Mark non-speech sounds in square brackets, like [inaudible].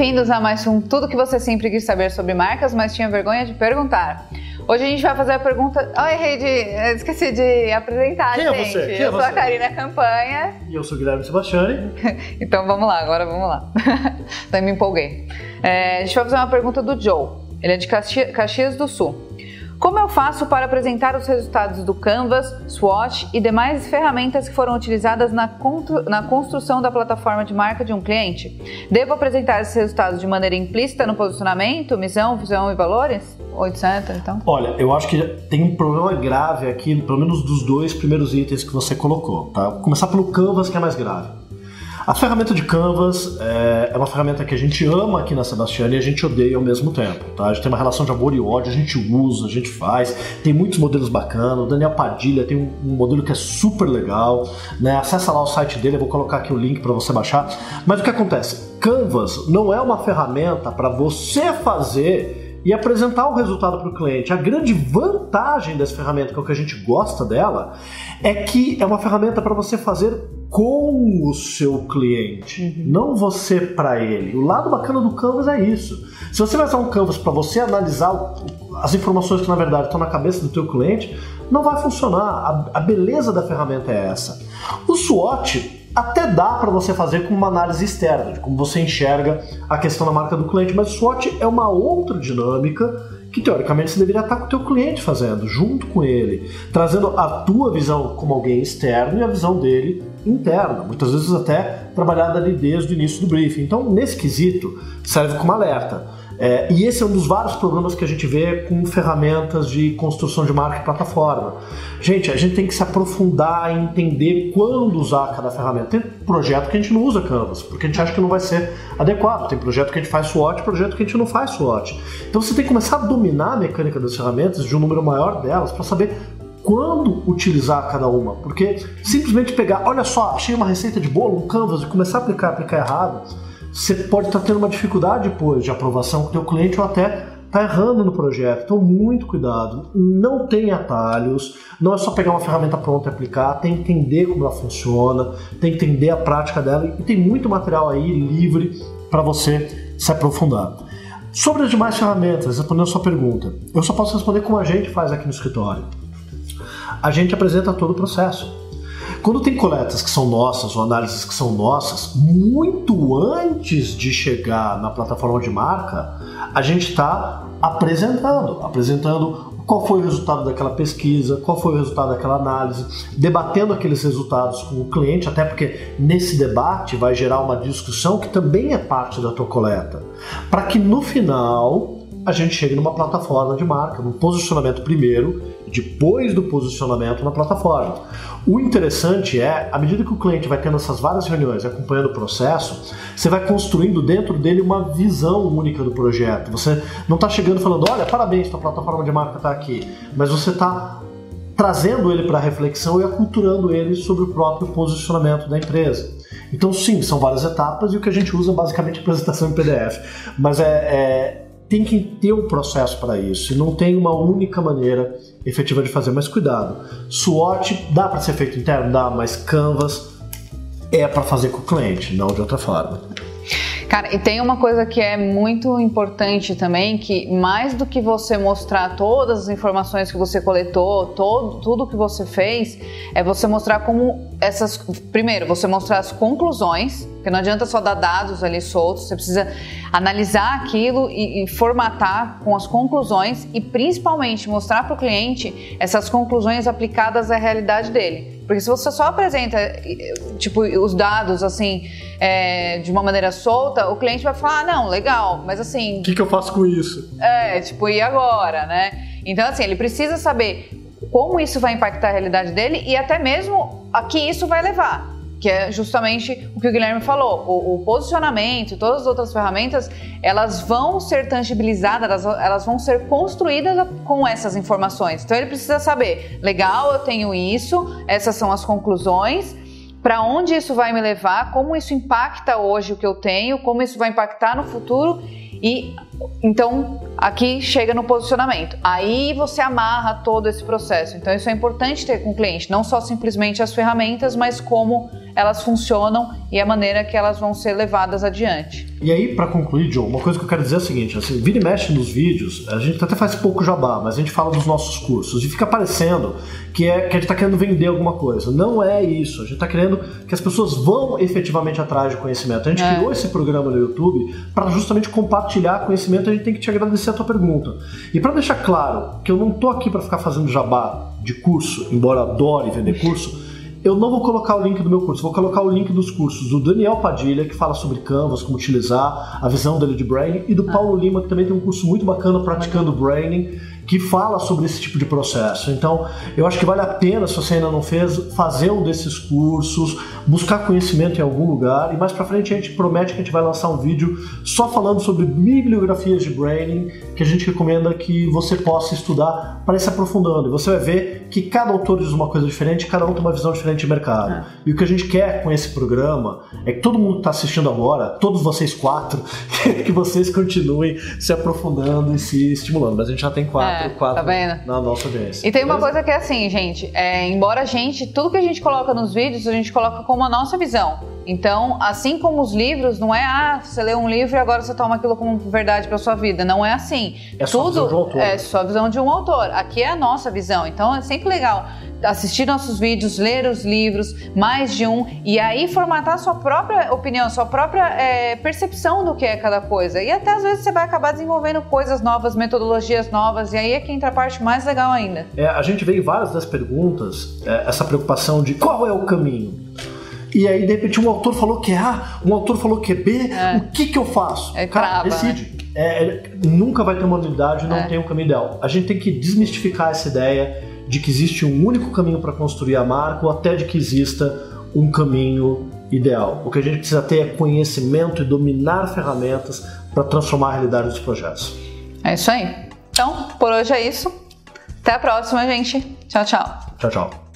Bem-vindos a mais um Tudo que você sempre quis saber sobre marcas, mas tinha vergonha de perguntar. Hoje a gente vai fazer a pergunta. Oh, errei de. Esqueci de apresentar, Quem gente. é você? Quem é eu sou você? a Karina Campanha. E eu sou o Guilherme Sebastiani. [laughs] Então vamos lá, agora vamos lá. [laughs] Daí me empolguei. É, a gente vai fazer uma pergunta do Joe. Ele é de Caxi- Caxias do Sul. Como eu faço para apresentar os resultados do Canvas, SWOT e demais ferramentas que foram utilizadas na, na construção da plataforma de marca de um cliente? Devo apresentar esses resultados de maneira implícita no posicionamento, missão, visão e valores? Ou etc. Então? Olha, eu acho que tem um problema grave aqui, pelo menos dos dois primeiros itens que você colocou, tá? Vou começar pelo Canvas, que é mais grave. A ferramenta de Canvas é, é uma ferramenta que a gente ama aqui na Sebastiana e a gente odeia ao mesmo tempo, tá? A gente tem uma relação de amor e ódio, a gente usa, a gente faz, tem muitos modelos bacanas, o Daniel Padilha tem um, um modelo que é super legal, né? Acessa lá o site dele, eu vou colocar aqui o link para você baixar. Mas o que acontece? Canvas não é uma ferramenta para você fazer e apresentar o resultado para o cliente. A grande vantagem dessa ferramenta, que é o que a gente gosta dela, é que é uma ferramenta para você fazer com o seu cliente, não você para ele. O lado bacana do Canvas é isso. Se você vai usar um Canvas para você analisar as informações que na verdade estão na cabeça do teu cliente, não vai funcionar. A, a beleza da ferramenta é essa. O SWOT até dá para você fazer com uma análise externa, de como você enxerga a questão da marca do cliente, mas o SWOT é uma outra dinâmica que teoricamente você deveria estar com o teu cliente fazendo, junto com ele, trazendo a tua visão como alguém externo e a visão dele interna, muitas vezes até trabalhada ali desde o início do briefing. Então, nesse quesito, serve como alerta. É, e esse é um dos vários problemas que a gente vê com ferramentas de construção de marca e plataforma. Gente, a gente tem que se aprofundar em entender quando usar cada ferramenta. Tem projeto que a gente não usa Canvas, porque a gente acha que não vai ser adequado. Tem projeto que a gente faz SWOT, projeto que a gente não faz SWOT. Então você tem que começar a dominar a mecânica das ferramentas, de um número maior delas, para saber quando utilizar cada uma. Porque simplesmente pegar, olha só, achei uma receita de bolo, um Canvas, e começar a aplicar, aplicar errado, você pode estar tendo uma dificuldade depois de aprovação com o teu cliente ou até tá errando no projeto. Então, muito cuidado. Não tem atalhos. Não é só pegar uma ferramenta pronta e aplicar. Tem que entender como ela funciona. Tem que entender a prática dela. E tem muito material aí livre para você se aprofundar. Sobre as demais ferramentas, respondendo a sua pergunta, eu só posso responder como a gente faz aqui no escritório. A gente apresenta todo o processo. Quando tem coletas que são nossas ou análises que são nossas, muito antes de chegar na plataforma de marca, a gente está apresentando, apresentando qual foi o resultado daquela pesquisa, qual foi o resultado daquela análise, debatendo aqueles resultados com o cliente, até porque nesse debate vai gerar uma discussão que também é parte da tua coleta, para que no final a gente chegue numa plataforma de marca, num posicionamento primeiro, depois do posicionamento na plataforma. O interessante é, à medida que o cliente vai tendo essas várias reuniões, acompanhando o processo, você vai construindo dentro dele uma visão única do projeto. Você não está chegando falando, olha, parabéns, tua plataforma de marca está aqui, mas você está trazendo ele para a reflexão e aculturando ele sobre o próprio posicionamento da empresa. Então, sim, são várias etapas e o que a gente usa basicamente é apresentação em PDF. Mas é, é tem que ter um processo para isso e não tem uma única maneira efetiva de fazer. Mas cuidado, SWOT dá para ser feito interno, dá, mas Canvas é para fazer com o cliente, não de outra forma. Cara, e tem uma coisa que é muito importante também, que mais do que você mostrar todas as informações que você coletou, todo, tudo que você fez, é você mostrar como essas. Primeiro, você mostrar as conclusões, porque não adianta só dar dados ali soltos, você precisa analisar aquilo e, e formatar com as conclusões e principalmente mostrar para o cliente essas conclusões aplicadas à realidade dele. Porque se você só apresenta tipo os dados assim é, de uma maneira solta, o cliente vai falar, ah, não, legal, mas assim. O que, que eu faço com isso? É, tipo, e agora, né? Então, assim, ele precisa saber como isso vai impactar a realidade dele e até mesmo a que isso vai levar. Que é justamente o que o Guilherme falou, o, o posicionamento todas as outras ferramentas, elas vão ser tangibilizadas, elas, elas vão ser construídas com essas informações. Então ele precisa saber, legal, eu tenho isso, essas são as conclusões, para onde isso vai me levar, como isso impacta hoje o que eu tenho, como isso vai impactar no futuro e então aqui chega no posicionamento. Aí você amarra todo esse processo. Então isso é importante ter com o cliente, não só simplesmente as ferramentas, mas como elas funcionam e a maneira que elas vão ser levadas adiante. E aí, para concluir, John, uma coisa que eu quero dizer é a seguinte: assim, vira e mexe nos vídeos, a gente até faz pouco jabá, mas a gente fala dos nossos cursos e fica parecendo que, é, que a gente está querendo vender alguma coisa. Não é isso. A gente está querendo que as pessoas vão efetivamente atrás de conhecimento. A gente é. criou esse programa no YouTube para justamente compartilhar conhecimento. A gente tem que te agradecer a tua pergunta. E para deixar claro que eu não tô aqui para ficar fazendo jabá de curso, embora adore vender curso. Eu não vou colocar o link do meu curso, vou colocar o link dos cursos do Daniel Padilha, que fala sobre Canvas, como utilizar, a visão dele de branding, e do ah. Paulo Lima, que também tem um curso muito bacana praticando branding que fala sobre esse tipo de processo. Então, eu acho que vale a pena, se você ainda não fez, fazer um desses cursos, buscar conhecimento em algum lugar. E mais para frente a gente promete que a gente vai lançar um vídeo só falando sobre bibliografias de branding, que a gente recomenda que você possa estudar para ir se aprofundando. E você vai ver que cada autor diz uma coisa diferente, cada um tem uma visão diferente de mercado. É. E o que a gente quer com esse programa é que todo mundo que está assistindo agora, todos vocês quatro, [laughs] que vocês continuem se aprofundando e se estimulando. Mas a gente já tem quatro. É é, quatro tá vendo? na nossa audiência. E tem beleza? uma coisa que é assim, gente, é, embora a gente, tudo que a gente coloca nos vídeos, a gente coloca como a nossa visão. Então, assim como os livros, não é, ah, você lê um livro e agora você toma aquilo como verdade para sua vida. Não é assim. É Tudo sua visão de um autor. É sua visão de um autor. Aqui é a nossa visão. Então, é sempre legal assistir nossos vídeos, ler os livros, mais de um, e aí formatar sua própria opinião, sua própria é, percepção do que é cada coisa. E até às vezes você vai acabar desenvolvendo coisas novas, metodologias novas, e aí é que entra a parte mais legal ainda. É, a gente vê em várias das perguntas é, essa preocupação de qual é o caminho. E aí, de repente, um autor falou que é A, um autor falou que é B, é. o que, que eu faço? É Cara, trava, decide. Né? É, nunca vai ter uma unidade, não é. tem um caminho ideal. A gente tem que desmistificar essa ideia de que existe um único caminho para construir a marca ou até de que exista um caminho ideal. O que a gente precisa ter é conhecimento e dominar ferramentas para transformar a realidade dos projetos. É isso aí. Então, por hoje é isso. Até a próxima, gente. Tchau, tchau. Tchau, tchau.